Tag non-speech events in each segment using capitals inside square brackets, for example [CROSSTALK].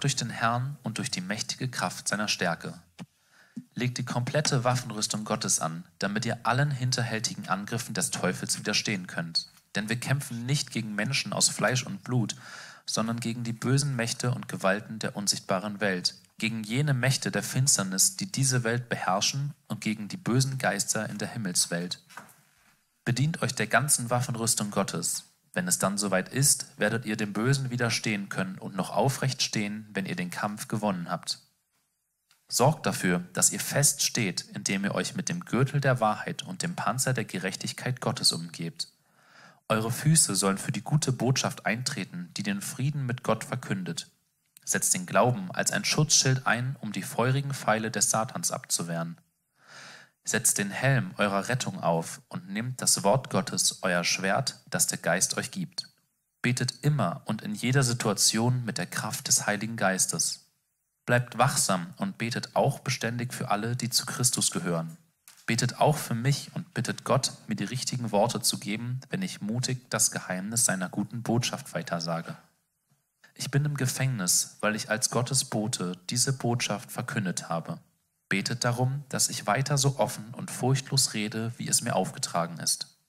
durch den Herrn und durch die mächtige Kraft seiner Stärke. Legt die komplette Waffenrüstung Gottes an, damit ihr allen hinterhältigen Angriffen des Teufels widerstehen könnt. Denn wir kämpfen nicht gegen Menschen aus Fleisch und Blut, sondern gegen die bösen Mächte und Gewalten der unsichtbaren Welt, gegen jene Mächte der Finsternis, die diese Welt beherrschen und gegen die bösen Geister in der Himmelswelt. Bedient euch der ganzen Waffenrüstung Gottes. Wenn es dann soweit ist, werdet ihr dem Bösen widerstehen können und noch aufrecht stehen, wenn ihr den Kampf gewonnen habt. Sorgt dafür, dass ihr fest steht, indem ihr euch mit dem Gürtel der Wahrheit und dem Panzer der Gerechtigkeit Gottes umgebt. Eure Füße sollen für die gute Botschaft eintreten, die den Frieden mit Gott verkündet. Setzt den Glauben als ein Schutzschild ein, um die feurigen Pfeile des Satans abzuwehren. Setzt den Helm eurer Rettung auf und nehmt das Wort Gottes, euer Schwert, das der Geist euch gibt. Betet immer und in jeder Situation mit der Kraft des Heiligen Geistes. Bleibt wachsam und betet auch beständig für alle, die zu Christus gehören. Betet auch für mich und bittet Gott, mir die richtigen Worte zu geben, wenn ich mutig das Geheimnis seiner guten Botschaft weitersage. Ich bin im Gefängnis, weil ich als Gottes Bote diese Botschaft verkündet habe. Betet darum, dass ich weiter so offen und furchtlos rede, wie es mir aufgetragen ist.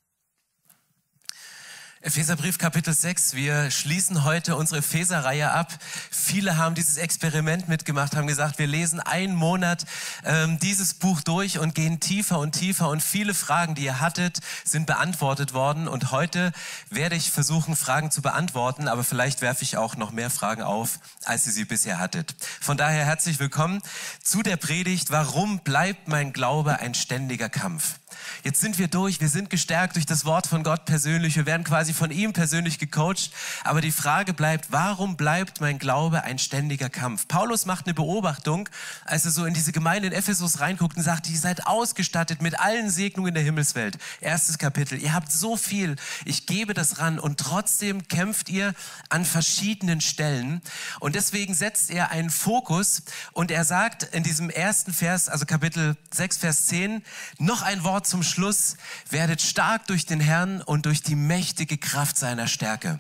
Epheserbrief Kapitel 6. Wir schließen heute unsere Epheser-Reihe ab. Viele haben dieses Experiment mitgemacht, haben gesagt, wir lesen einen Monat ähm, dieses Buch durch und gehen tiefer und tiefer. Und viele Fragen, die ihr hattet, sind beantwortet worden. Und heute werde ich versuchen, Fragen zu beantworten, aber vielleicht werfe ich auch noch mehr Fragen auf, als ihr sie bisher hattet. Von daher herzlich willkommen zu der Predigt, warum bleibt mein Glaube ein ständiger Kampf? Jetzt sind wir durch, wir sind gestärkt durch das Wort von Gott persönlich, wir werden quasi von ihm persönlich gecoacht. Aber die Frage bleibt, warum bleibt mein Glaube ein ständiger Kampf? Paulus macht eine Beobachtung, als er so in diese Gemeinde in Ephesus reinguckt und sagt, ihr seid ausgestattet mit allen Segnungen der Himmelswelt. Erstes Kapitel, ihr habt so viel, ich gebe das ran und trotzdem kämpft ihr an verschiedenen Stellen. Und deswegen setzt er einen Fokus und er sagt in diesem ersten Vers, also Kapitel 6, Vers 10, noch ein Wort zum Schluss, werdet stark durch den Herrn und durch die mächtige Kraft seiner Stärke.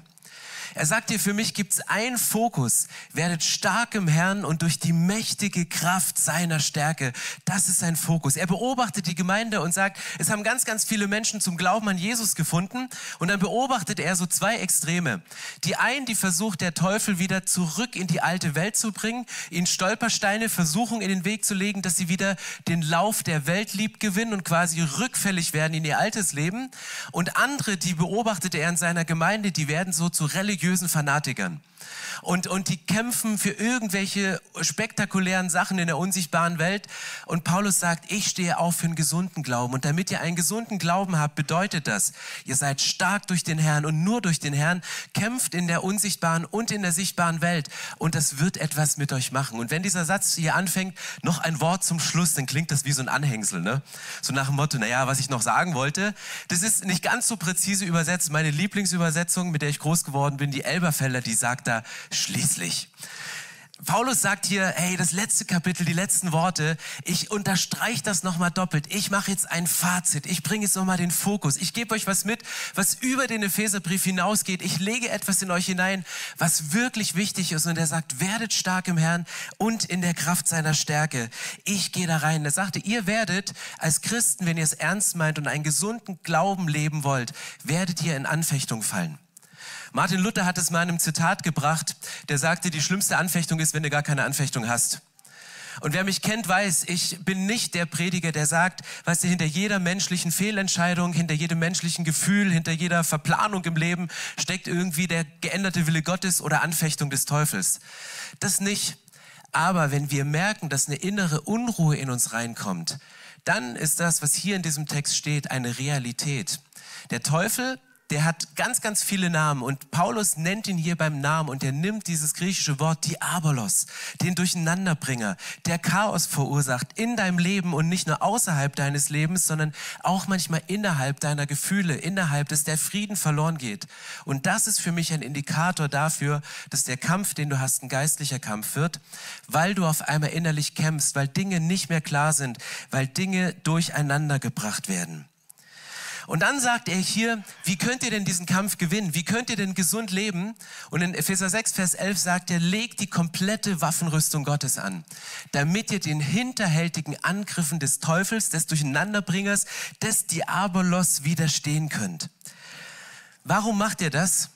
Er sagt dir, für mich gibt es einen Fokus. Werdet stark im Herrn und durch die mächtige Kraft seiner Stärke. Das ist sein Fokus. Er beobachtet die Gemeinde und sagt, es haben ganz, ganz viele Menschen zum Glauben an Jesus gefunden. Und dann beobachtet er so zwei Extreme. Die einen, die versucht der Teufel wieder zurück in die alte Welt zu bringen, ihnen Stolpersteine, Versuchungen in den Weg zu legen, dass sie wieder den Lauf der Welt lieb gewinnen und quasi rückfällig werden in ihr altes Leben. Und andere, die beobachtet er in seiner Gemeinde, die werden so zu religiösen religiösen Fanatikern. Und, und die kämpfen für irgendwelche spektakulären Sachen in der unsichtbaren Welt. Und Paulus sagt, ich stehe auf für einen gesunden Glauben. Und damit ihr einen gesunden Glauben habt, bedeutet das, ihr seid stark durch den Herrn und nur durch den Herrn kämpft in der unsichtbaren und in der sichtbaren Welt. Und das wird etwas mit euch machen. Und wenn dieser Satz hier anfängt, noch ein Wort zum Schluss, dann klingt das wie so ein Anhängsel. Ne? So nach dem Motto, naja, was ich noch sagen wollte, das ist nicht ganz so präzise übersetzt. Meine Lieblingsübersetzung, mit der ich groß geworden bin, die Elberfelder, die sagt da, schließlich. Paulus sagt hier, hey, das letzte Kapitel, die letzten Worte, ich unterstreiche das nochmal doppelt. Ich mache jetzt ein Fazit. Ich bringe jetzt nochmal den Fokus. Ich gebe euch was mit, was über den Epheserbrief hinausgeht. Ich lege etwas in euch hinein, was wirklich wichtig ist. Und er sagt, werdet stark im Herrn und in der Kraft seiner Stärke. Ich gehe da rein. Er sagte, ihr werdet als Christen, wenn ihr es ernst meint und einen gesunden Glauben leben wollt, werdet ihr in Anfechtung fallen. Martin Luther hat es mal in einem Zitat gebracht, der sagte, die schlimmste Anfechtung ist, wenn du gar keine Anfechtung hast. Und wer mich kennt, weiß, ich bin nicht der Prediger, der sagt, weißt du, hinter jeder menschlichen Fehlentscheidung, hinter jedem menschlichen Gefühl, hinter jeder Verplanung im Leben steckt irgendwie der geänderte Wille Gottes oder Anfechtung des Teufels. Das nicht. Aber wenn wir merken, dass eine innere Unruhe in uns reinkommt, dann ist das, was hier in diesem Text steht, eine Realität. Der Teufel der hat ganz, ganz viele Namen und Paulus nennt ihn hier beim Namen und er nimmt dieses griechische Wort Diabolos, den Durcheinanderbringer, der Chaos verursacht in deinem Leben und nicht nur außerhalb deines Lebens, sondern auch manchmal innerhalb deiner Gefühle, innerhalb, dass der Frieden verloren geht. Und das ist für mich ein Indikator dafür, dass der Kampf, den du hast, ein geistlicher Kampf wird, weil du auf einmal innerlich kämpfst, weil Dinge nicht mehr klar sind, weil Dinge durcheinander gebracht werden. Und dann sagt er hier, wie könnt ihr denn diesen Kampf gewinnen? Wie könnt ihr denn gesund leben? Und in Epheser 6, Vers 11 sagt er, legt die komplette Waffenrüstung Gottes an, damit ihr den hinterhältigen Angriffen des Teufels, des Durcheinanderbringers, des Diabolos widerstehen könnt. Warum macht ihr das?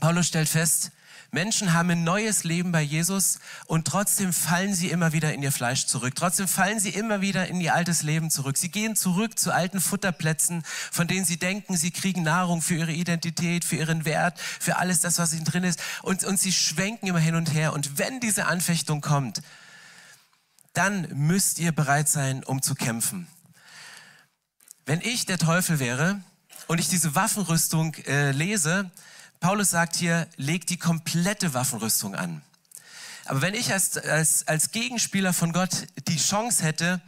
Paulus stellt fest, Menschen haben ein neues Leben bei Jesus und trotzdem fallen sie immer wieder in ihr Fleisch zurück. Trotzdem fallen sie immer wieder in ihr altes Leben zurück. Sie gehen zurück zu alten Futterplätzen, von denen sie denken, sie kriegen Nahrung für ihre Identität, für ihren Wert, für alles das, was ihnen drin ist. Und, und sie schwenken immer hin und her. Und wenn diese Anfechtung kommt, dann müsst ihr bereit sein, um zu kämpfen. Wenn ich der Teufel wäre und ich diese Waffenrüstung äh, lese, Paulus sagt hier, leg die komplette Waffenrüstung an. Aber wenn ich als, als, als Gegenspieler von Gott die Chance hätte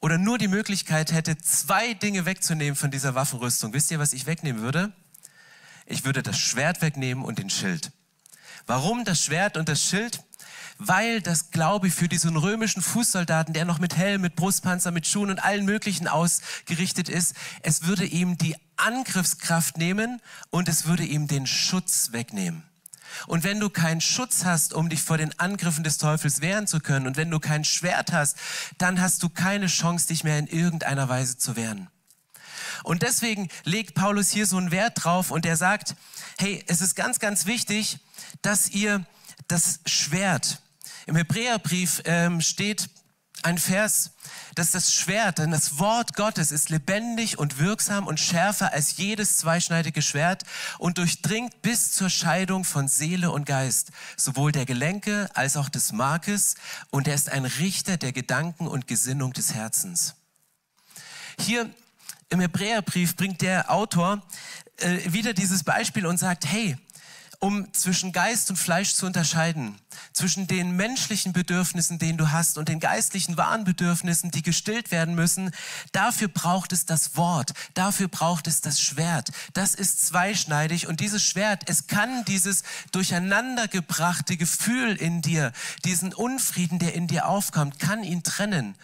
oder nur die Möglichkeit hätte, zwei Dinge wegzunehmen von dieser Waffenrüstung, wisst ihr, was ich wegnehmen würde? Ich würde das Schwert wegnehmen und den Schild. Warum das Schwert und das Schild? Weil das, glaube ich, für diesen römischen Fußsoldaten, der noch mit Helm, mit Brustpanzer, mit Schuhen und allen möglichen ausgerichtet ist, es würde ihm die Angriffskraft nehmen und es würde ihm den Schutz wegnehmen. Und wenn du keinen Schutz hast, um dich vor den Angriffen des Teufels wehren zu können, und wenn du kein Schwert hast, dann hast du keine Chance, dich mehr in irgendeiner Weise zu wehren. Und deswegen legt Paulus hier so einen Wert drauf und er sagt, hey, es ist ganz, ganz wichtig, dass ihr das Schwert, im Hebräerbrief ähm, steht ein Vers, dass das Schwert, denn das Wort Gottes ist lebendig und wirksam und schärfer als jedes zweischneidige Schwert und durchdringt bis zur Scheidung von Seele und Geist, sowohl der Gelenke als auch des Markes, und er ist ein Richter der Gedanken und Gesinnung des Herzens. Hier im Hebräerbrief bringt der Autor äh, wieder dieses Beispiel und sagt, hey, um zwischen Geist und Fleisch zu unterscheiden, zwischen den menschlichen Bedürfnissen, denen du hast, und den geistlichen wahren Bedürfnissen, die gestillt werden müssen. Dafür braucht es das Wort, dafür braucht es das Schwert. Das ist zweischneidig und dieses Schwert, es kann dieses durcheinandergebrachte Gefühl in dir, diesen Unfrieden, der in dir aufkommt, kann ihn trennen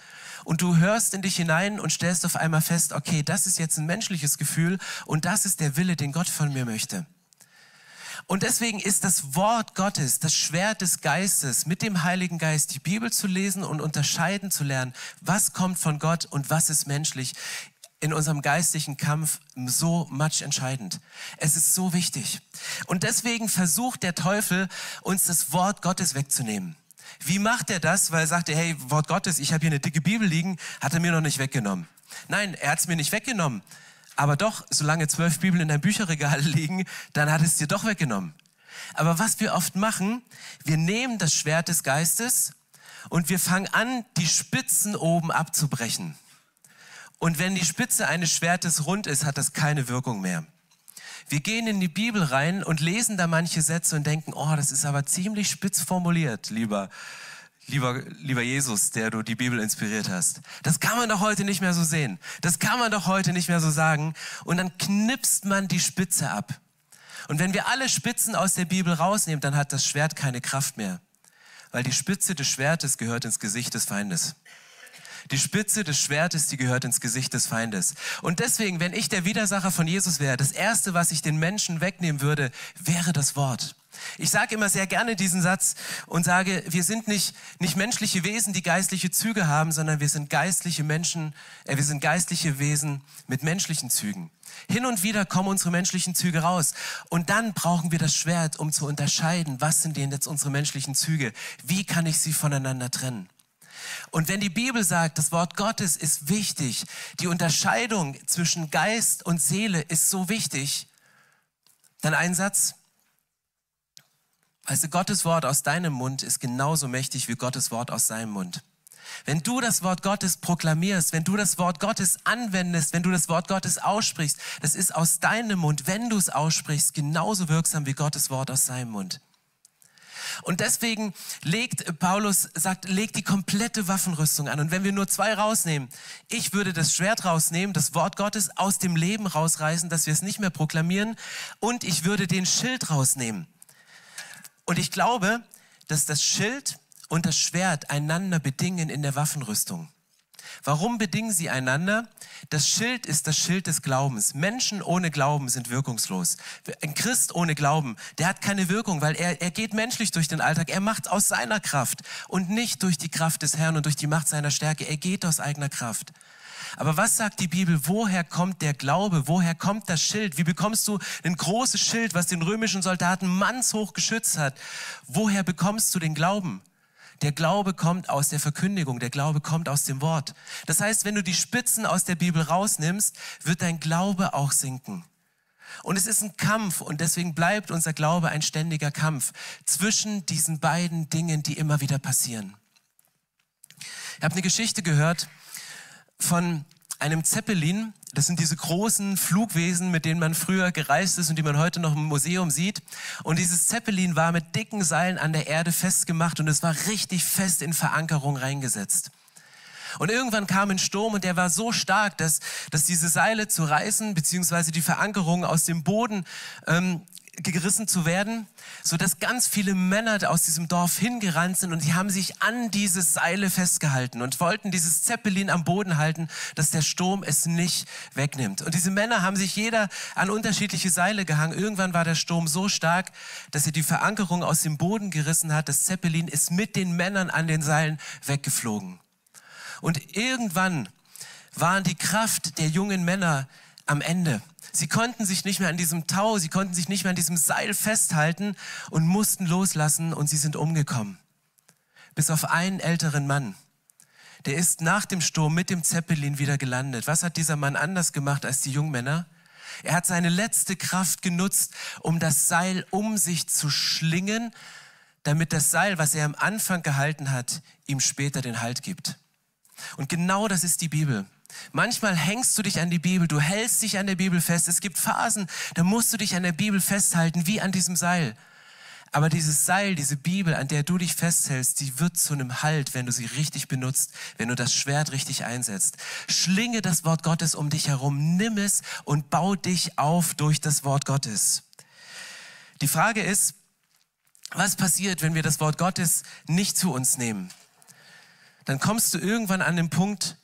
und du hörst in dich hinein und stellst auf einmal fest, okay, das ist jetzt ein menschliches Gefühl und das ist der Wille, den Gott von mir möchte. Und deswegen ist das Wort Gottes, das Schwert des Geistes, mit dem Heiligen Geist die Bibel zu lesen und unterscheiden zu lernen, was kommt von Gott und was ist menschlich, in unserem geistlichen Kampf so much entscheidend. Es ist so wichtig. Und deswegen versucht der Teufel, uns das Wort Gottes wegzunehmen. Wie macht er das? Weil er sagte, hey, Wort Gottes, ich habe hier eine dicke Bibel liegen, hat er mir noch nicht weggenommen. Nein, er hat es mir nicht weggenommen. Aber doch, solange zwölf Bibeln in deinem Bücherregal [LAUGHS] liegen, dann hat es dir doch weggenommen. Aber was wir oft machen, wir nehmen das Schwert des Geistes und wir fangen an, die Spitzen oben abzubrechen. Und wenn die Spitze eines Schwertes rund ist, hat das keine Wirkung mehr. Wir gehen in die Bibel rein und lesen da manche Sätze und denken, oh, das ist aber ziemlich spitz formuliert, lieber lieber, lieber Jesus, der du die Bibel inspiriert hast. Das kann man doch heute nicht mehr so sehen. Das kann man doch heute nicht mehr so sagen. Und dann knipst man die Spitze ab. Und wenn wir alle Spitzen aus der Bibel rausnehmen, dann hat das Schwert keine Kraft mehr. Weil die Spitze des Schwertes gehört ins Gesicht des Feindes. Die Spitze des Schwertes, die gehört ins Gesicht des Feindes. Und deswegen, wenn ich der Widersacher von Jesus wäre, das Erste, was ich den Menschen wegnehmen würde, wäre das Wort. Ich sage immer sehr gerne diesen Satz und sage, wir sind nicht, nicht menschliche Wesen, die geistliche Züge haben, sondern wir sind geistliche Menschen, äh, wir sind geistliche Wesen mit menschlichen Zügen. Hin und wieder kommen unsere menschlichen Züge raus. Und dann brauchen wir das Schwert, um zu unterscheiden, was sind denn jetzt unsere menschlichen Züge? Wie kann ich sie voneinander trennen? Und wenn die Bibel sagt, das Wort Gottes ist wichtig, die Unterscheidung zwischen Geist und Seele ist so wichtig, dann ein Satz, also Gottes Wort aus deinem Mund ist genauso mächtig wie Gottes Wort aus seinem Mund. Wenn du das Wort Gottes proklamierst, wenn du das Wort Gottes anwendest, wenn du das Wort Gottes aussprichst, das ist aus deinem Mund, wenn du es aussprichst, genauso wirksam wie Gottes Wort aus seinem Mund. Und deswegen legt Paulus, sagt, legt die komplette Waffenrüstung an. Und wenn wir nur zwei rausnehmen, ich würde das Schwert rausnehmen, das Wort Gottes aus dem Leben rausreißen, dass wir es nicht mehr proklamieren. Und ich würde den Schild rausnehmen. Und ich glaube, dass das Schild und das Schwert einander bedingen in der Waffenrüstung. Warum bedingen sie einander? Das Schild ist das Schild des Glaubens. Menschen ohne Glauben sind wirkungslos. Ein Christ ohne Glauben, der hat keine Wirkung, weil er, er geht menschlich durch den Alltag. Er macht aus seiner Kraft und nicht durch die Kraft des Herrn und durch die Macht seiner Stärke. Er geht aus eigener Kraft. Aber was sagt die Bibel? Woher kommt der Glaube? Woher kommt das Schild? Wie bekommst du ein großes Schild, was den römischen Soldaten mannshoch geschützt hat? Woher bekommst du den Glauben? Der Glaube kommt aus der Verkündigung, der Glaube kommt aus dem Wort. Das heißt, wenn du die Spitzen aus der Bibel rausnimmst, wird dein Glaube auch sinken. Und es ist ein Kampf und deswegen bleibt unser Glaube ein ständiger Kampf zwischen diesen beiden Dingen, die immer wieder passieren. Ich habe eine Geschichte gehört von einem Zeppelin, das sind diese großen Flugwesen, mit denen man früher gereist ist und die man heute noch im Museum sieht. Und dieses Zeppelin war mit dicken Seilen an der Erde festgemacht und es war richtig fest in Verankerung reingesetzt. Und irgendwann kam ein Sturm und der war so stark, dass, dass diese Seile zu reißen, beziehungsweise die Verankerung aus dem Boden ähm, gerissen zu werden, so dass ganz viele Männer aus diesem Dorf hingerannt sind und die haben sich an diese Seile festgehalten und wollten dieses Zeppelin am Boden halten, dass der Sturm es nicht wegnimmt. Und diese Männer haben sich jeder an unterschiedliche Seile gehangen. Irgendwann war der Sturm so stark, dass er die Verankerung aus dem Boden gerissen hat. Das Zeppelin ist mit den Männern an den Seilen weggeflogen. Und irgendwann waren die Kraft der jungen Männer am Ende. Sie konnten sich nicht mehr an diesem Tau, sie konnten sich nicht mehr an diesem Seil festhalten und mussten loslassen und sie sind umgekommen. Bis auf einen älteren Mann. Der ist nach dem Sturm mit dem Zeppelin wieder gelandet. Was hat dieser Mann anders gemacht als die Jungmänner? Er hat seine letzte Kraft genutzt, um das Seil um sich zu schlingen, damit das Seil, was er am Anfang gehalten hat, ihm später den Halt gibt. Und genau das ist die Bibel. Manchmal hängst du dich an die Bibel, du hältst dich an der Bibel fest. Es gibt Phasen, da musst du dich an der Bibel festhalten, wie an diesem Seil. Aber dieses Seil, diese Bibel, an der du dich festhältst, die wird zu einem Halt, wenn du sie richtig benutzt, wenn du das Schwert richtig einsetzt. Schlinge das Wort Gottes um dich herum, nimm es und bau dich auf durch das Wort Gottes. Die Frage ist, was passiert, wenn wir das Wort Gottes nicht zu uns nehmen? Dann kommst du irgendwann an den Punkt,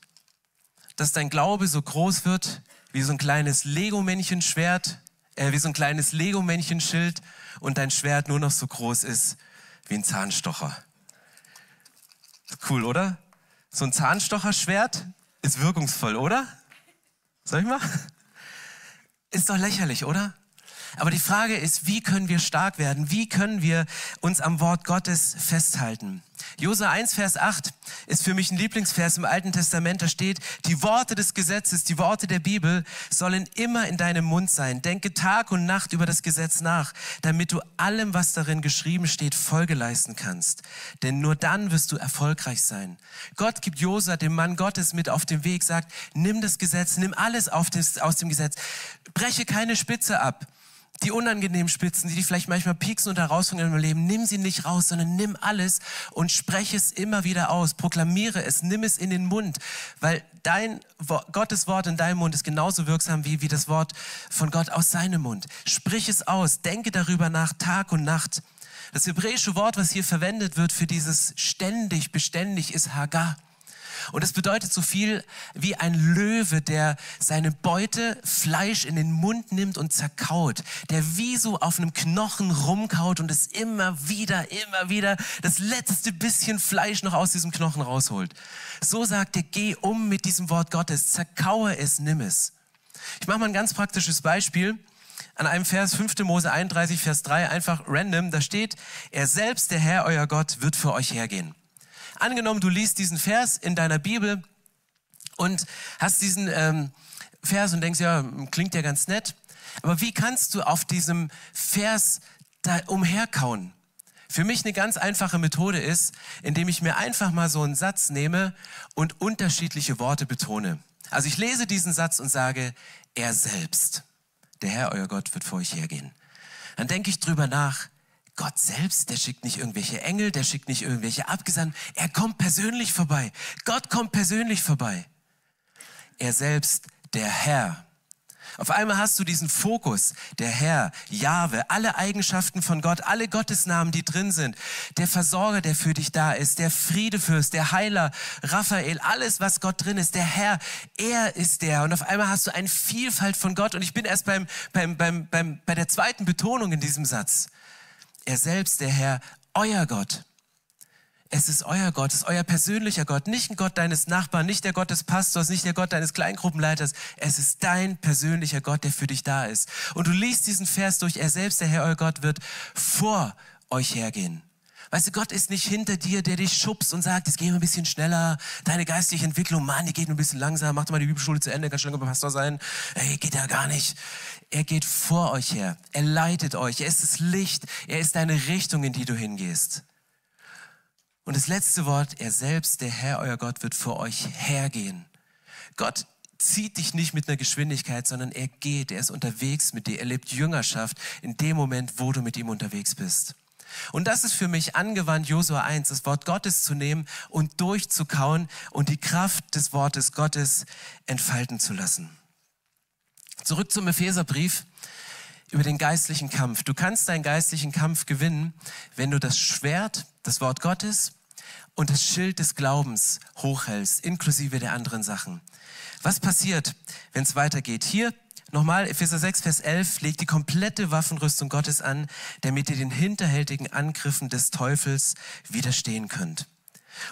dass dein Glaube so groß wird wie so ein kleines Lego-Männchen-Schwert, äh, wie so ein kleines Lego-Männchen-Schild und dein Schwert nur noch so groß ist wie ein Zahnstocher. Cool, oder? So ein Zahnstocherschwert ist wirkungsvoll, oder? Soll ich mal? Ist doch lächerlich, oder? Aber die Frage ist, wie können wir stark werden? Wie können wir uns am Wort Gottes festhalten? Jose 1, Vers 8 ist für mich ein Lieblingsvers im Alten Testament. Da steht, die Worte des Gesetzes, die Worte der Bibel sollen immer in deinem Mund sein. Denke Tag und Nacht über das Gesetz nach, damit du allem, was darin geschrieben steht, Folge leisten kannst. Denn nur dann wirst du erfolgreich sein. Gott gibt Josa, dem Mann Gottes, mit auf den Weg, sagt, nimm das Gesetz, nimm alles das, aus dem Gesetz, breche keine Spitze ab die unangenehmen Spitzen, die dich vielleicht manchmal pieksen und herausfordern im Leben, nimm sie nicht raus, sondern nimm alles und spreche es immer wieder aus, proklamiere es, nimm es in den Mund, weil dein Gottes Wort in deinem Mund ist genauso wirksam wie, wie das Wort von Gott aus seinem Mund. Sprich es aus, denke darüber nach Tag und Nacht. Das hebräische Wort, was hier verwendet wird für dieses ständig, beständig, ist Hagar. Und es bedeutet so viel wie ein Löwe, der seine Beute Fleisch in den Mund nimmt und zerkaut, der wie so auf einem Knochen rumkaut und es immer wieder, immer wieder das letzte bisschen Fleisch noch aus diesem Knochen rausholt. So sagt er, geh um mit diesem Wort Gottes, zerkaue es, nimm es. Ich mache mal ein ganz praktisches Beispiel an einem Vers 5. Mose 31, Vers 3, einfach random, da steht, er selbst, der Herr, euer Gott, wird für euch hergehen. Angenommen, du liest diesen Vers in deiner Bibel und hast diesen ähm, Vers und denkst, ja, klingt ja ganz nett. Aber wie kannst du auf diesem Vers da umherkauen? Für mich eine ganz einfache Methode ist, indem ich mir einfach mal so einen Satz nehme und unterschiedliche Worte betone. Also ich lese diesen Satz und sage, er selbst, der Herr, euer Gott, wird vor euch hergehen. Dann denke ich drüber nach, Gott selbst, der schickt nicht irgendwelche Engel, der schickt nicht irgendwelche Abgesandten. Er kommt persönlich vorbei. Gott kommt persönlich vorbei. Er selbst, der Herr. Auf einmal hast du diesen Fokus, der Herr, Jahwe, alle Eigenschaften von Gott, alle Gottesnamen, die drin sind, der Versorger, der für dich da ist, der Friedefürst, der Heiler, Raphael, alles, was Gott drin ist, der Herr, er ist der. Und auf einmal hast du eine Vielfalt von Gott. Und ich bin erst beim, beim, beim, beim, bei der zweiten Betonung in diesem Satz. Er selbst, der Herr, euer Gott. Es ist euer Gott, es ist euer persönlicher Gott, nicht ein Gott deines Nachbarn, nicht der Gott des Pastors, nicht der Gott deines Kleingruppenleiters. Es ist dein persönlicher Gott, der für dich da ist. Und du liest diesen Vers durch, er selbst, der Herr, euer Gott, wird vor euch hergehen. Weißt du, Gott ist nicht hinter dir, der dich schubst und sagt, jetzt geh mal ein bisschen schneller, deine geistige Entwicklung, Mann, die geht ein bisschen langsam, mach doch mal die Bibelschule zu Ende, kannst schon Pastor sein. Ey, geht ja gar nicht. Er geht vor euch her, er leitet euch, er ist das Licht, er ist deine Richtung, in die du hingehst. Und das letzte Wort, er selbst, der Herr, euer Gott, wird vor euch hergehen. Gott zieht dich nicht mit einer Geschwindigkeit, sondern er geht, er ist unterwegs mit dir, er lebt Jüngerschaft in dem Moment, wo du mit ihm unterwegs bist. Und das ist für mich angewandt, Josua 1, das Wort Gottes zu nehmen und durchzukauen und die Kraft des Wortes Gottes entfalten zu lassen. Zurück zum Epheserbrief über den geistlichen Kampf. Du kannst deinen geistlichen Kampf gewinnen, wenn du das Schwert, das Wort Gottes und das Schild des Glaubens hochhältst, inklusive der anderen Sachen. Was passiert, wenn es weitergeht? Hier nochmal, Epheser 6, Vers 11, legt die komplette Waffenrüstung Gottes an, damit ihr den hinterhältigen Angriffen des Teufels widerstehen könnt.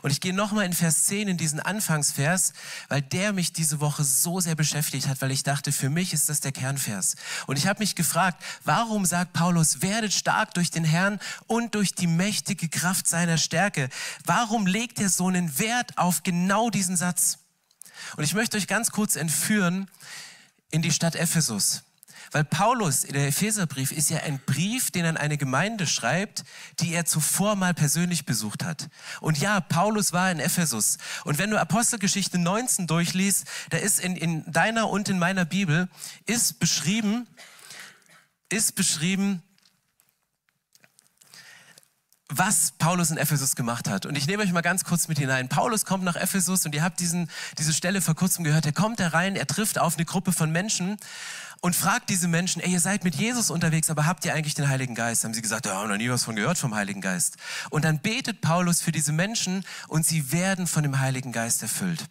Und ich gehe nochmal in Vers 10 in diesen Anfangsvers, weil der mich diese Woche so sehr beschäftigt hat, weil ich dachte, für mich ist das der Kernvers. Und ich habe mich gefragt, warum sagt Paulus, werdet stark durch den Herrn und durch die mächtige Kraft seiner Stärke? Warum legt er so einen Wert auf genau diesen Satz? Und ich möchte euch ganz kurz entführen in die Stadt Ephesus. Weil Paulus der Epheserbrief ist ja ein Brief, den er an eine Gemeinde schreibt, die er zuvor mal persönlich besucht hat. Und ja, Paulus war in Ephesus. Und wenn du Apostelgeschichte 19 durchliest, da ist in, in deiner und in meiner Bibel, ist beschrieben, ist beschrieben, was Paulus in Ephesus gemacht hat. Und ich nehme euch mal ganz kurz mit hinein. Paulus kommt nach Ephesus und ihr habt diesen, diese Stelle vor kurzem gehört. Er kommt da rein, er trifft auf eine Gruppe von Menschen und fragt diese Menschen, ey, ihr seid mit Jesus unterwegs, aber habt ihr eigentlich den Heiligen Geist? Haben sie gesagt, ja, haben noch nie was von gehört vom Heiligen Geist. Und dann betet Paulus für diese Menschen und sie werden von dem Heiligen Geist erfüllt.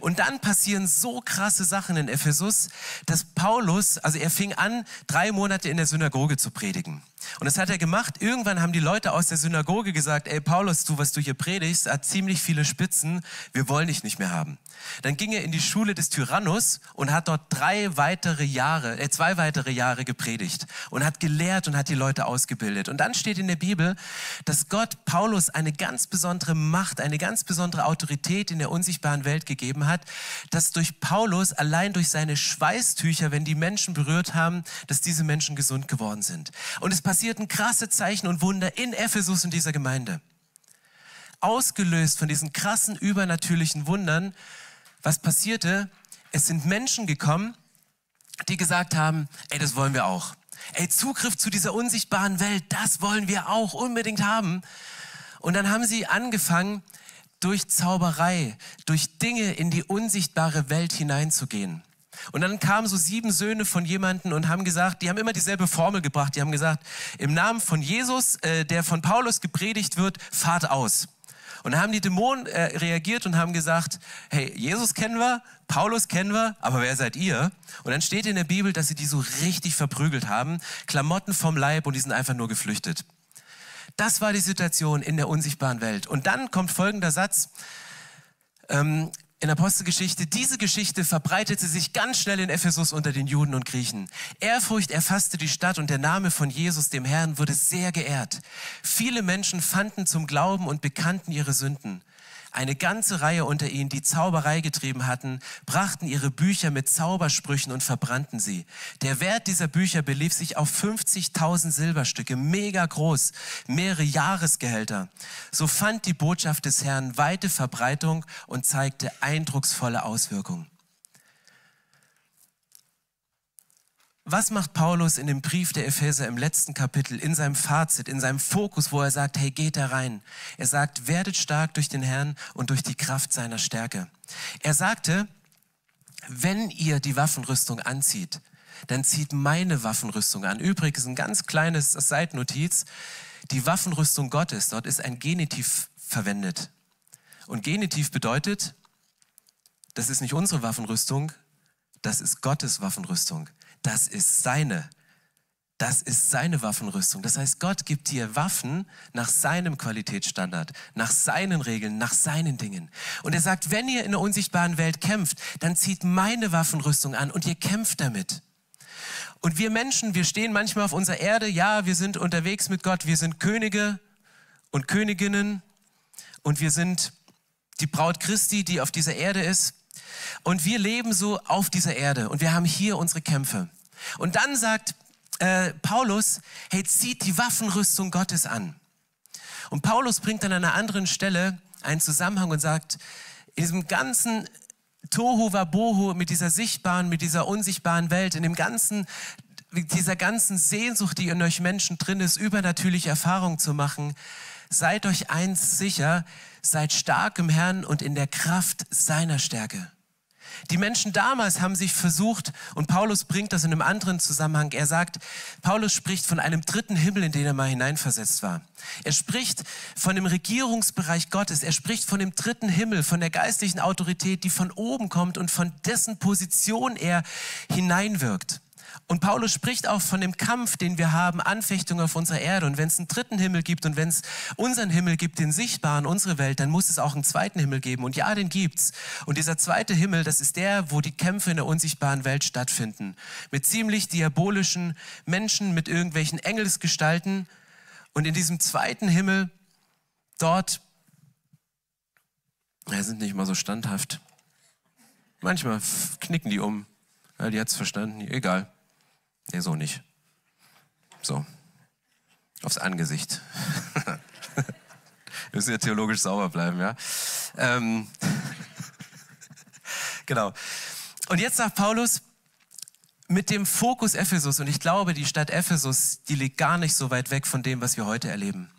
Und dann passieren so krasse Sachen in Ephesus, dass Paulus, also er fing an, drei Monate in der Synagoge zu predigen. Und das hat er gemacht. Irgendwann haben die Leute aus der Synagoge gesagt, ey Paulus, du, was du hier predigst, hat ziemlich viele Spitzen, wir wollen dich nicht mehr haben. Dann ging er in die Schule des Tyrannus und hat dort drei weitere Jahre, äh, zwei weitere Jahre gepredigt und hat gelehrt und hat die Leute ausgebildet. Und dann steht in der Bibel, dass Gott Paulus eine ganz besondere Macht, eine ganz besondere Autorität in der unsichtbaren Welt gegeben hat, dass durch Paulus allein durch seine Schweißtücher, wenn die Menschen berührt haben, dass diese Menschen gesund geworden sind. Und es passierten krasse Zeichen und Wunder in Ephesus in dieser Gemeinde. Ausgelöst von diesen krassen übernatürlichen Wundern, was passierte? Es sind Menschen gekommen, die gesagt haben, ey, das wollen wir auch. Ey, Zugriff zu dieser unsichtbaren Welt, das wollen wir auch unbedingt haben. Und dann haben sie angefangen, durch Zauberei, durch Dinge in die unsichtbare Welt hineinzugehen. Und dann kamen so sieben Söhne von jemanden und haben gesagt, die haben immer dieselbe Formel gebracht. Die haben gesagt, im Namen von Jesus, äh, der von Paulus gepredigt wird, fahrt aus. Und dann haben die Dämonen äh, reagiert und haben gesagt, hey, Jesus kennen wir, Paulus kennen wir, aber wer seid ihr? Und dann steht in der Bibel, dass sie die so richtig verprügelt haben, Klamotten vom Leib und die sind einfach nur geflüchtet. Das war die Situation in der unsichtbaren Welt. Und dann kommt folgender Satz. Ähm, in Apostelgeschichte, diese Geschichte verbreitete sich ganz schnell in Ephesus unter den Juden und Griechen. Ehrfurcht erfasste die Stadt und der Name von Jesus, dem Herrn, wurde sehr geehrt. Viele Menschen fanden zum Glauben und bekannten ihre Sünden. Eine ganze Reihe unter ihnen, die Zauberei getrieben hatten, brachten ihre Bücher mit Zaubersprüchen und verbrannten sie. Der Wert dieser Bücher belief sich auf 50.000 Silberstücke, mega groß, mehrere Jahresgehälter. So fand die Botschaft des Herrn weite Verbreitung und zeigte eindrucksvolle Auswirkungen. Was macht Paulus in dem Brief der Epheser im letzten Kapitel, in seinem Fazit, in seinem Fokus, wo er sagt, hey, geht da rein. Er sagt, werdet stark durch den Herrn und durch die Kraft seiner Stärke. Er sagte, wenn ihr die Waffenrüstung anzieht, dann zieht meine Waffenrüstung an. Übrigens ein ganz kleines Seitnotiz. Die Waffenrüstung Gottes, dort ist ein Genitiv verwendet. Und Genitiv bedeutet, das ist nicht unsere Waffenrüstung, das ist Gottes Waffenrüstung. Das ist seine. Das ist seine Waffenrüstung. Das heißt, Gott gibt dir Waffen nach seinem Qualitätsstandard, nach seinen Regeln, nach seinen Dingen. Und er sagt, wenn ihr in der unsichtbaren Welt kämpft, dann zieht meine Waffenrüstung an und ihr kämpft damit. Und wir Menschen, wir stehen manchmal auf unserer Erde, ja, wir sind unterwegs mit Gott, wir sind Könige und Königinnen und wir sind die Braut Christi, die auf dieser Erde ist. Und wir leben so auf dieser Erde und wir haben hier unsere Kämpfe. Und dann sagt äh, Paulus, hey, zieht die Waffenrüstung Gottes an. Und Paulus bringt dann an einer anderen Stelle einen Zusammenhang und sagt, in diesem ganzen Tohu Wabohu mit dieser sichtbaren, mit dieser unsichtbaren Welt, in dem ganzen, dieser ganzen Sehnsucht, die in euch Menschen drin ist, übernatürliche Erfahrungen zu machen, seid euch eins sicher, seid stark im Herrn und in der Kraft seiner Stärke. Die Menschen damals haben sich versucht, und Paulus bringt das in einem anderen Zusammenhang. Er sagt, Paulus spricht von einem dritten Himmel, in den er mal hineinversetzt war. Er spricht von dem Regierungsbereich Gottes. Er spricht von dem dritten Himmel, von der geistlichen Autorität, die von oben kommt und von dessen Position er hineinwirkt. Und Paulus spricht auch von dem Kampf, den wir haben, Anfechtung auf unserer Erde. Und wenn es einen dritten Himmel gibt und wenn es unseren Himmel gibt, den sichtbaren, unsere Welt, dann muss es auch einen zweiten Himmel geben. Und ja, den gibt's. Und dieser zweite Himmel, das ist der, wo die Kämpfe in der unsichtbaren Welt stattfinden. Mit ziemlich diabolischen Menschen, mit irgendwelchen Engelsgestalten. Und in diesem zweiten Himmel, dort, ja, sind nicht mal so standhaft. Manchmal knicken die um. Ja, die hat's verstanden. Egal. Nee, so nicht. So. Aufs Angesicht. [LAUGHS] Wir müssen ja theologisch sauber bleiben, ja. Ähm. [LAUGHS] genau. Und jetzt sagt Paulus, mit dem Fokus Ephesus, und ich glaube, die Stadt Ephesus, die liegt gar nicht so weit weg von dem, was wir heute erleben.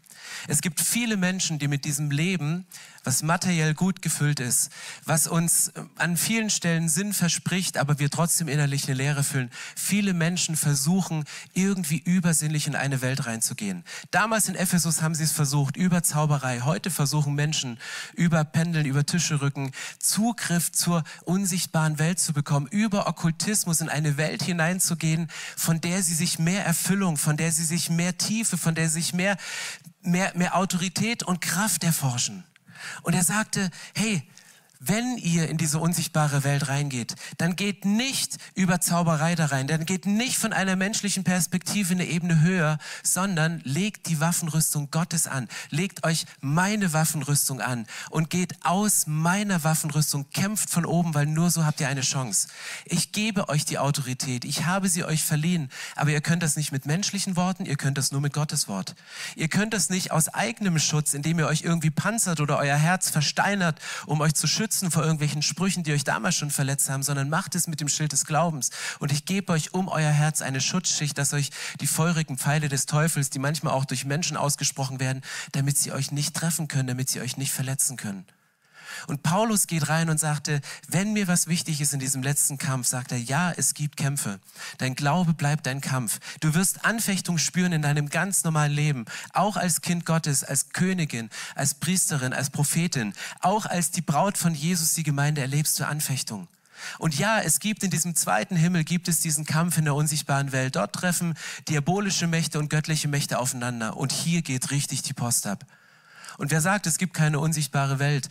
Es gibt viele Menschen, die mit diesem Leben, was materiell gut gefüllt ist, was uns äh, an vielen Stellen Sinn verspricht, aber wir trotzdem innerlich eine Leere füllen. Viele Menschen versuchen, irgendwie übersinnlich in eine Welt reinzugehen. Damals in Ephesus haben sie es versucht, über Zauberei. Heute versuchen Menschen, über Pendeln, über Tische rücken, Zugriff zur unsichtbaren Welt zu bekommen, über Okkultismus in eine Welt hineinzugehen, von der sie sich mehr Erfüllung, von der sie sich mehr Tiefe, von der sie sich mehr mehr, mehr Autorität und Kraft erforschen. Und er sagte, hey, wenn ihr in diese unsichtbare Welt reingeht, dann geht nicht über Zauberei da rein, dann geht nicht von einer menschlichen Perspektive eine Ebene höher, sondern legt die Waffenrüstung Gottes an, legt euch meine Waffenrüstung an und geht aus meiner Waffenrüstung, kämpft von oben, weil nur so habt ihr eine Chance. Ich gebe euch die Autorität, ich habe sie euch verliehen, aber ihr könnt das nicht mit menschlichen Worten, ihr könnt das nur mit Gottes Wort. Ihr könnt das nicht aus eigenem Schutz, indem ihr euch irgendwie panzert oder euer Herz versteinert, um euch zu schützen schützen vor irgendwelchen Sprüchen, die euch damals schon verletzt haben, sondern macht es mit dem Schild des Glaubens. Und ich gebe euch um euer Herz eine Schutzschicht, dass euch die feurigen Pfeile des Teufels, die manchmal auch durch Menschen ausgesprochen werden, damit sie euch nicht treffen können, damit sie euch nicht verletzen können. Und Paulus geht rein und sagte, wenn mir was wichtig ist in diesem letzten Kampf, sagt er, ja, es gibt Kämpfe. Dein Glaube bleibt dein Kampf. Du wirst Anfechtung spüren in deinem ganz normalen Leben, auch als Kind Gottes, als Königin, als Priesterin, als Prophetin, auch als die Braut von Jesus, die Gemeinde, erlebst du Anfechtung. Und ja, es gibt in diesem zweiten Himmel, gibt es diesen Kampf in der unsichtbaren Welt. Dort treffen diabolische Mächte und göttliche Mächte aufeinander. Und hier geht richtig die Post ab. Und wer sagt, es gibt keine unsichtbare Welt,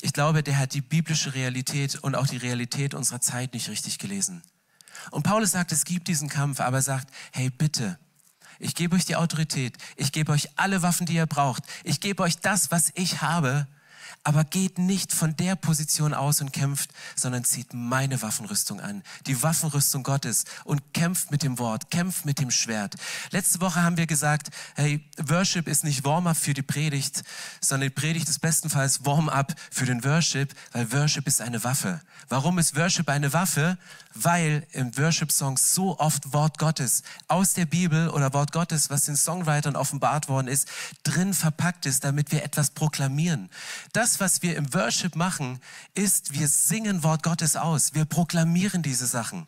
ich glaube, der hat die biblische Realität und auch die Realität unserer Zeit nicht richtig gelesen. Und Paulus sagt, es gibt diesen Kampf, aber er sagt, hey bitte, ich gebe euch die Autorität, ich gebe euch alle Waffen, die ihr braucht, ich gebe euch das, was ich habe, aber geht nicht von der Position aus und kämpft, sondern zieht meine Waffenrüstung an, die Waffenrüstung Gottes und kämpft mit dem Wort, kämpft mit dem Schwert. Letzte Woche haben wir gesagt, hey, Worship ist nicht Warm-up für die Predigt, sondern die Predigt ist bestenfalls Warm-up für den Worship, weil Worship ist eine Waffe. Warum ist Worship eine Waffe? Weil im Worship-Songs so oft Wort Gottes aus der Bibel oder Wort Gottes, was den Songwritern offenbart worden ist, drin verpackt ist, damit wir etwas proklamieren. Das was wir im Worship machen, ist, wir singen Wort Gottes aus. Wir proklamieren diese Sachen.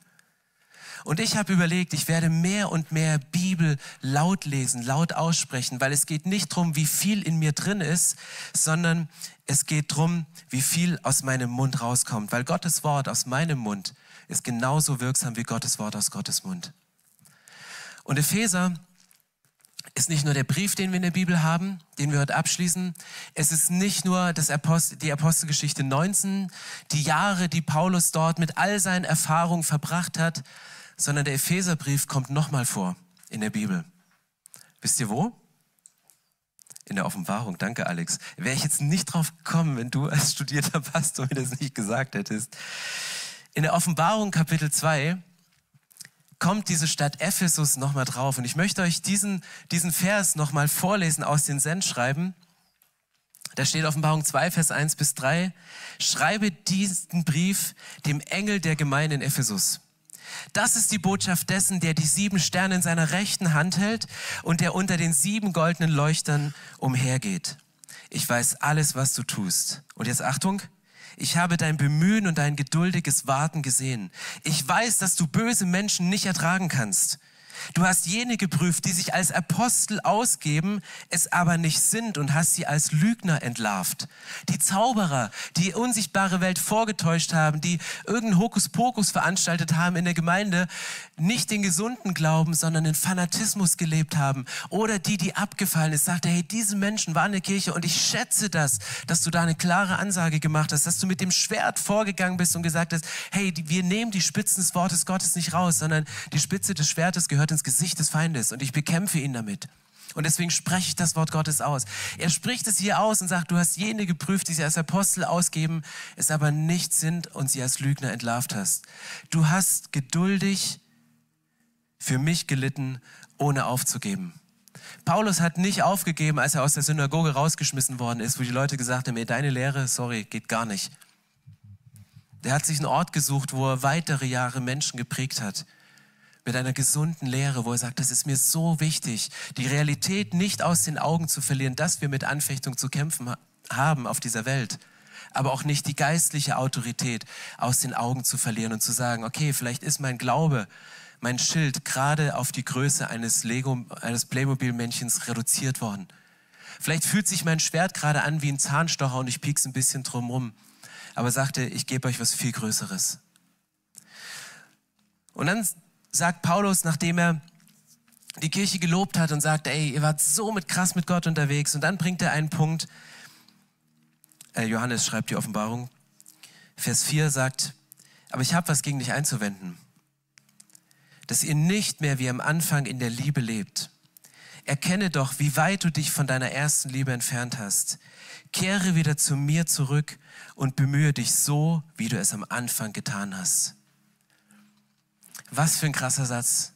Und ich habe überlegt, ich werde mehr und mehr Bibel laut lesen, laut aussprechen, weil es geht nicht darum, wie viel in mir drin ist, sondern es geht darum, wie viel aus meinem Mund rauskommt, weil Gottes Wort aus meinem Mund ist genauso wirksam wie Gottes Wort aus Gottes Mund. Und Epheser ist nicht nur der Brief, den wir in der Bibel haben, den wir heute abschließen. Es ist nicht nur das Apostel, die Apostelgeschichte 19, die Jahre, die Paulus dort mit all seinen Erfahrungen verbracht hat, sondern der Epheserbrief kommt nochmal vor in der Bibel. Wisst ihr wo? In der Offenbarung. Danke, Alex. Wäre ich jetzt nicht drauf gekommen, wenn du als studierter Pastor mir das nicht gesagt hättest. In der Offenbarung Kapitel 2 kommt diese Stadt Ephesus nochmal drauf. Und ich möchte euch diesen, diesen Vers nochmal vorlesen aus den Sendschreiben. Da steht Offenbarung 2, Vers 1 bis 3. Schreibe diesen Brief dem Engel der Gemeinde in Ephesus. Das ist die Botschaft dessen, der die sieben Sterne in seiner rechten Hand hält und der unter den sieben goldenen Leuchtern umhergeht. Ich weiß alles, was du tust. Und jetzt Achtung, ich habe dein Bemühen und dein geduldiges Warten gesehen. Ich weiß, dass du böse Menschen nicht ertragen kannst. Du hast jene geprüft, die sich als Apostel ausgeben, es aber nicht sind und hast sie als Lügner entlarvt. Die Zauberer, die unsichtbare Welt vorgetäuscht haben, die irgendeinen Hokuspokus veranstaltet haben in der Gemeinde, nicht den gesunden Glauben, sondern den Fanatismus gelebt haben. Oder die, die abgefallen ist, sagte, hey, diese Menschen waren in der Kirche und ich schätze das, dass du da eine klare Ansage gemacht hast, dass du mit dem Schwert vorgegangen bist und gesagt hast, hey, wir nehmen die Spitzen des Wortes Gottes nicht raus, sondern die Spitze des Schwertes gehört ins Gesicht des Feindes und ich bekämpfe ihn damit. Und deswegen spreche ich das Wort Gottes aus. Er spricht es hier aus und sagt, du hast jene geprüft, die sie als Apostel ausgeben, es aber nicht sind und sie als Lügner entlarvt hast. Du hast geduldig für mich gelitten, ohne aufzugeben. Paulus hat nicht aufgegeben, als er aus der Synagoge rausgeschmissen worden ist, wo die Leute gesagt haben, ey, deine Lehre, sorry, geht gar nicht. Der hat sich einen Ort gesucht, wo er weitere Jahre Menschen geprägt hat mit einer gesunden Lehre, wo er sagt, das ist mir so wichtig, die Realität nicht aus den Augen zu verlieren, dass wir mit Anfechtung zu kämpfen haben auf dieser Welt, aber auch nicht die geistliche Autorität aus den Augen zu verlieren und zu sagen, okay, vielleicht ist mein Glaube, mein Schild gerade auf die Größe eines Lego, eines Playmobil-Männchens reduziert worden. Vielleicht fühlt sich mein Schwert gerade an wie ein Zahnstocher und ich piek's ein bisschen drumrum. Aber sagte, ich gebe euch was viel Größeres. Und dann sagt Paulus, nachdem er die Kirche gelobt hat und sagt, ey, ihr wart so mit krass mit Gott unterwegs. Und dann bringt er einen Punkt, äh, Johannes schreibt die Offenbarung, Vers 4 sagt, aber ich habe was gegen dich einzuwenden, dass ihr nicht mehr wie am Anfang in der Liebe lebt. Erkenne doch, wie weit du dich von deiner ersten Liebe entfernt hast. Kehre wieder zu mir zurück und bemühe dich so, wie du es am Anfang getan hast. Was für ein krasser Satz.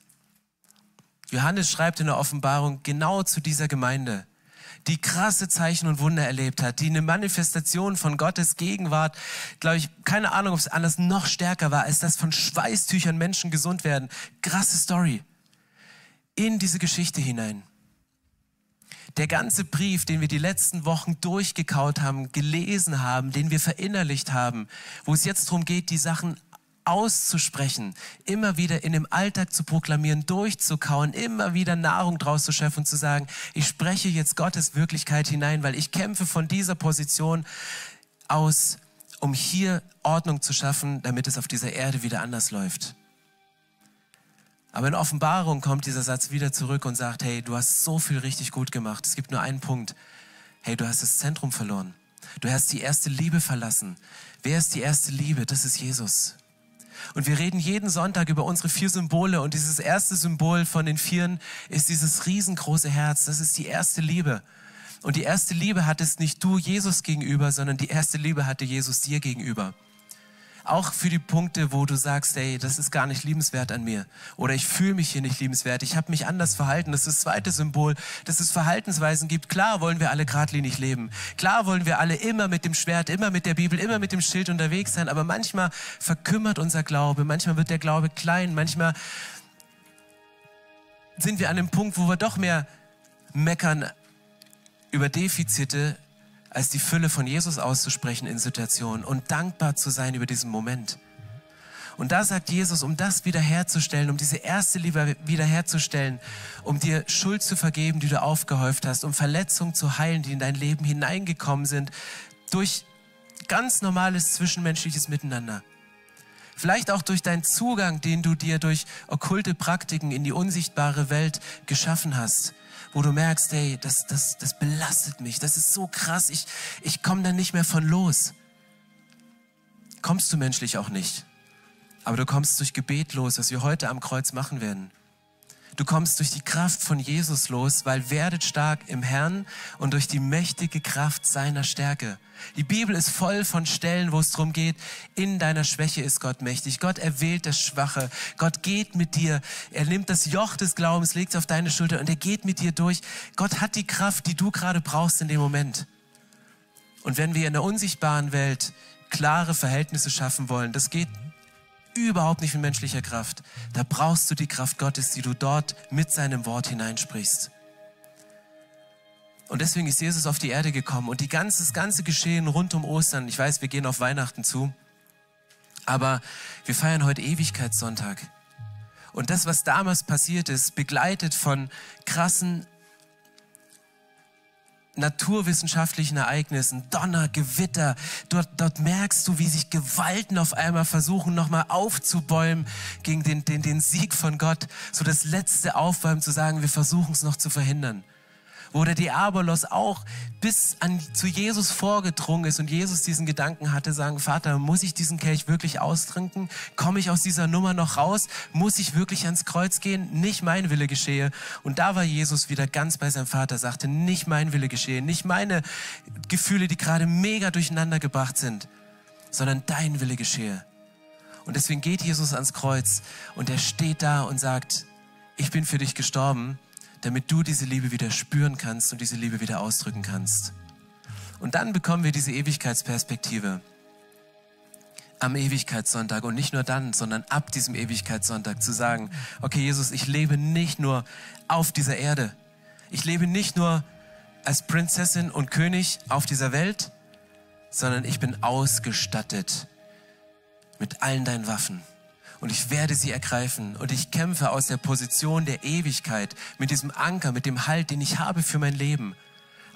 Johannes schreibt in der Offenbarung genau zu dieser Gemeinde, die krasse Zeichen und Wunder erlebt hat, die eine Manifestation von Gottes Gegenwart, glaube ich, keine Ahnung, ob es anders noch stärker war, als das von Schweißtüchern Menschen gesund werden. Krasse Story. In diese Geschichte hinein. Der ganze Brief, den wir die letzten Wochen durchgekaut haben, gelesen haben, den wir verinnerlicht haben, wo es jetzt darum geht, die Sachen auszusprechen, immer wieder in dem Alltag zu proklamieren, durchzukauen, immer wieder Nahrung draus zu schöpfen und zu sagen, ich spreche jetzt Gottes Wirklichkeit hinein, weil ich kämpfe von dieser Position aus, um hier Ordnung zu schaffen, damit es auf dieser Erde wieder anders läuft. Aber in Offenbarung kommt dieser Satz wieder zurück und sagt, hey, du hast so viel richtig gut gemacht. Es gibt nur einen Punkt. Hey, du hast das Zentrum verloren. Du hast die erste Liebe verlassen. Wer ist die erste Liebe? Das ist Jesus. Und wir reden jeden Sonntag über unsere vier Symbole. Und dieses erste Symbol von den vieren ist dieses riesengroße Herz. Das ist die erste Liebe. Und die erste Liebe hattest nicht du Jesus gegenüber, sondern die erste Liebe hatte Jesus dir gegenüber. Auch für die Punkte, wo du sagst, hey, das ist gar nicht liebenswert an mir. Oder ich fühle mich hier nicht liebenswert. Ich habe mich anders verhalten. Das ist das zweite Symbol, dass es Verhaltensweisen gibt. Klar wollen wir alle geradlinig leben. Klar wollen wir alle immer mit dem Schwert, immer mit der Bibel, immer mit dem Schild unterwegs sein. Aber manchmal verkümmert unser Glaube. Manchmal wird der Glaube klein. Manchmal sind wir an dem Punkt, wo wir doch mehr meckern über Defizite, als die Fülle von Jesus auszusprechen in Situationen und dankbar zu sein über diesen Moment. Und da sagt Jesus, um das wiederherzustellen, um diese erste Liebe wiederherzustellen, um dir Schuld zu vergeben, die du aufgehäuft hast, um Verletzungen zu heilen, die in dein Leben hineingekommen sind, durch ganz normales zwischenmenschliches Miteinander. Vielleicht auch durch deinen Zugang, den du dir durch okkulte Praktiken in die unsichtbare Welt geschaffen hast, wo du merkst, hey, das, das, das belastet mich, das ist so krass, ich, ich komme da nicht mehr von los. Kommst du menschlich auch nicht. Aber du kommst durch Gebet los, was wir heute am Kreuz machen werden. Du kommst durch die Kraft von Jesus los, weil werdet stark im Herrn und durch die mächtige Kraft seiner Stärke. Die Bibel ist voll von Stellen, wo es darum geht, in deiner Schwäche ist Gott mächtig. Gott erwählt das Schwache. Gott geht mit dir. Er nimmt das Joch des Glaubens, legt es auf deine Schulter und er geht mit dir durch. Gott hat die Kraft, die du gerade brauchst in dem Moment. Und wenn wir in der unsichtbaren Welt klare Verhältnisse schaffen wollen, das geht überhaupt nicht mit menschlicher Kraft. Da brauchst du die Kraft Gottes, die du dort mit seinem Wort hineinsprichst. Und deswegen ist Jesus auf die Erde gekommen und die ganze, das ganze Geschehen rund um Ostern, ich weiß, wir gehen auf Weihnachten zu, aber wir feiern heute Ewigkeitssonntag. Und das, was damals passiert ist, begleitet von krassen naturwissenschaftlichen Ereignissen, Donner, Gewitter. Dort, dort merkst du, wie sich Gewalten auf einmal versuchen, nochmal aufzubäumen gegen den, den, den Sieg von Gott. So das letzte Aufbäumen zu sagen, wir versuchen es noch zu verhindern wo der Diabolos auch bis an, zu Jesus vorgedrungen ist und Jesus diesen Gedanken hatte, sagen, Vater, muss ich diesen Kelch wirklich austrinken? Komme ich aus dieser Nummer noch raus? Muss ich wirklich ans Kreuz gehen? Nicht mein Wille geschehe. Und da war Jesus wieder ganz bei seinem Vater, sagte, nicht mein Wille geschehe, nicht meine Gefühle, die gerade mega durcheinander gebracht sind, sondern dein Wille geschehe. Und deswegen geht Jesus ans Kreuz und er steht da und sagt, ich bin für dich gestorben damit du diese Liebe wieder spüren kannst und diese Liebe wieder ausdrücken kannst. Und dann bekommen wir diese Ewigkeitsperspektive. Am Ewigkeitssonntag und nicht nur dann, sondern ab diesem Ewigkeitssonntag zu sagen, okay Jesus, ich lebe nicht nur auf dieser Erde, ich lebe nicht nur als Prinzessin und König auf dieser Welt, sondern ich bin ausgestattet mit allen deinen Waffen und ich werde sie ergreifen und ich kämpfe aus der Position der Ewigkeit mit diesem Anker, mit dem Halt, den ich habe für mein Leben.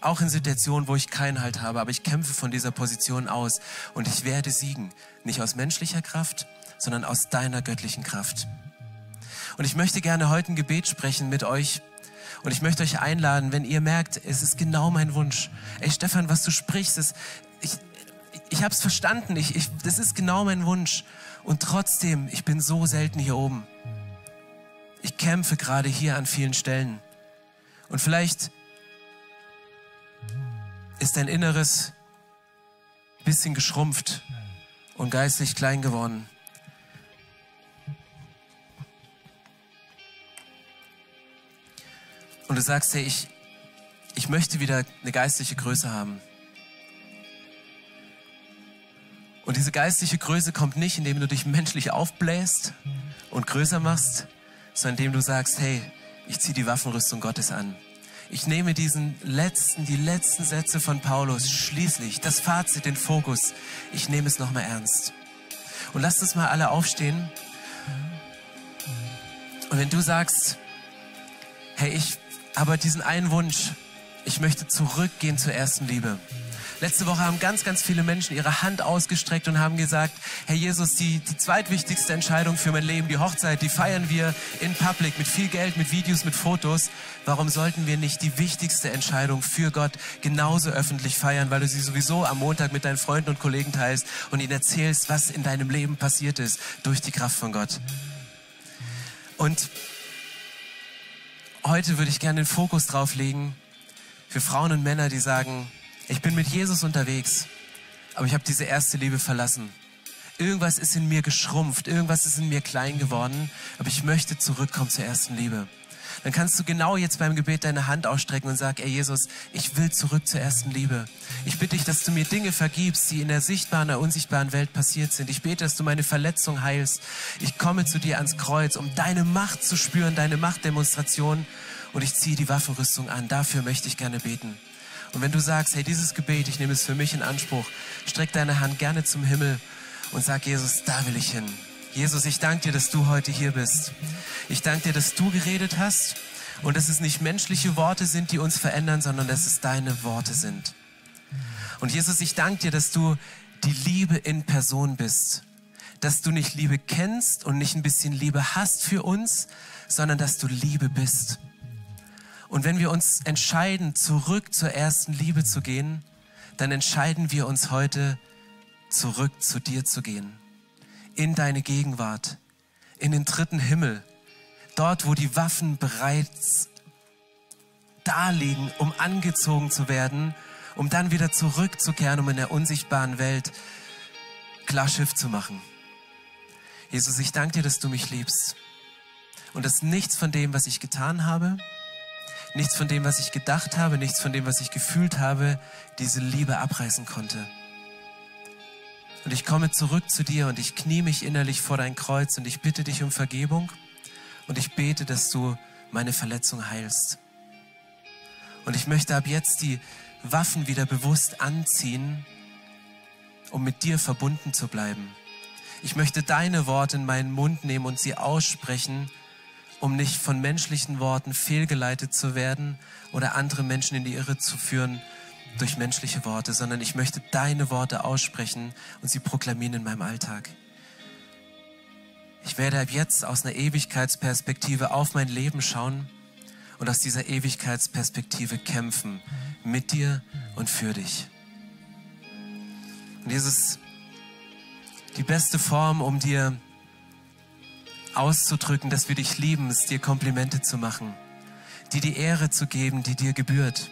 Auch in Situationen, wo ich keinen Halt habe, aber ich kämpfe von dieser Position aus und ich werde siegen. Nicht aus menschlicher Kraft, sondern aus deiner göttlichen Kraft. Und ich möchte gerne heute ein Gebet sprechen mit euch. Und ich möchte euch einladen, wenn ihr merkt, es ist genau mein Wunsch. Ey, Stefan, was du sprichst, ist, ich, ich habe es verstanden. Ich, ich, das ist genau mein Wunsch. Und trotzdem, ich bin so selten hier oben. Ich kämpfe gerade hier an vielen Stellen. Und vielleicht ist dein Inneres ein bisschen geschrumpft und geistlich klein geworden. Und du sagst, hey, ich, ich möchte wieder eine geistliche Größe haben. Und diese geistliche Größe kommt nicht, indem du dich menschlich aufbläst und größer machst, sondern indem du sagst, hey, ich ziehe die Waffenrüstung Gottes an. Ich nehme diesen letzten, die letzten Sätze von Paulus schließlich, das Fazit, den Fokus. Ich nehme es nochmal ernst. Und lasst uns mal alle aufstehen. Und wenn du sagst, hey, ich habe diesen einen Wunsch, ich möchte zurückgehen zur ersten Liebe Letzte Woche haben ganz, ganz viele Menschen ihre Hand ausgestreckt und haben gesagt, Herr Jesus, die, die zweitwichtigste Entscheidung für mein Leben, die Hochzeit, die feiern wir in Public mit viel Geld, mit Videos, mit Fotos. Warum sollten wir nicht die wichtigste Entscheidung für Gott genauso öffentlich feiern, weil du sie sowieso am Montag mit deinen Freunden und Kollegen teilst und ihnen erzählst, was in deinem Leben passiert ist durch die Kraft von Gott. Und heute würde ich gerne den Fokus drauf legen für Frauen und Männer, die sagen, ich bin mit Jesus unterwegs, aber ich habe diese erste Liebe verlassen. Irgendwas ist in mir geschrumpft, irgendwas ist in mir klein geworden, aber ich möchte zurückkommen zur ersten Liebe. Dann kannst du genau jetzt beim Gebet deine Hand ausstrecken und sagen, ey Jesus, ich will zurück zur ersten Liebe. Ich bitte dich, dass du mir Dinge vergibst, die in der sichtbaren, der unsichtbaren Welt passiert sind. Ich bete, dass du meine Verletzung heilst. Ich komme zu dir ans Kreuz, um deine Macht zu spüren, deine Machtdemonstration und ich ziehe die Waffenrüstung an. Dafür möchte ich gerne beten. Und wenn du sagst, hey, dieses Gebet, ich nehme es für mich in Anspruch, streck deine Hand gerne zum Himmel und sag, Jesus, da will ich hin. Jesus, ich danke dir, dass du heute hier bist. Ich danke dir, dass du geredet hast und dass es nicht menschliche Worte sind, die uns verändern, sondern dass es deine Worte sind. Und Jesus, ich danke dir, dass du die Liebe in Person bist. Dass du nicht Liebe kennst und nicht ein bisschen Liebe hast für uns, sondern dass du Liebe bist. Und wenn wir uns entscheiden, zurück zur ersten Liebe zu gehen, dann entscheiden wir uns heute, zurück zu dir zu gehen. In deine Gegenwart, in den dritten Himmel, dort, wo die Waffen bereits da liegen, um angezogen zu werden, um dann wieder zurückzukehren, um in der unsichtbaren Welt klar Schiff zu machen. Jesus, ich danke dir, dass du mich liebst und dass nichts von dem, was ich getan habe, nichts von dem, was ich gedacht habe, nichts von dem, was ich gefühlt habe, diese Liebe abreißen konnte. Und ich komme zurück zu dir und ich knie mich innerlich vor dein Kreuz und ich bitte dich um Vergebung und ich bete, dass du meine Verletzung heilst. Und ich möchte ab jetzt die Waffen wieder bewusst anziehen, um mit dir verbunden zu bleiben. Ich möchte deine Worte in meinen Mund nehmen und sie aussprechen, um nicht von menschlichen Worten fehlgeleitet zu werden oder andere Menschen in die Irre zu führen, durch menschliche Worte, sondern ich möchte deine Worte aussprechen und sie proklamieren in meinem Alltag. Ich werde ab jetzt aus einer Ewigkeitsperspektive auf mein Leben schauen und aus dieser Ewigkeitsperspektive kämpfen mit dir und für dich. Und dieses die beste Form, um dir auszudrücken, dass wir dich lieben, ist dir Komplimente zu machen, dir die Ehre zu geben, die dir gebührt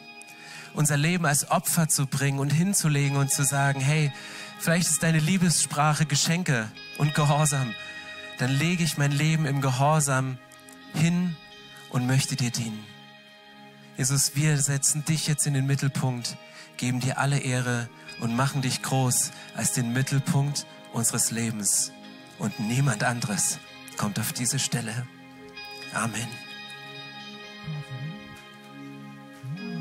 unser Leben als Opfer zu bringen und hinzulegen und zu sagen, hey, vielleicht ist deine Liebessprache Geschenke und Gehorsam. Dann lege ich mein Leben im Gehorsam hin und möchte dir dienen. Jesus, wir setzen dich jetzt in den Mittelpunkt, geben dir alle Ehre und machen dich groß als den Mittelpunkt unseres Lebens. Und niemand anderes kommt auf diese Stelle. Amen.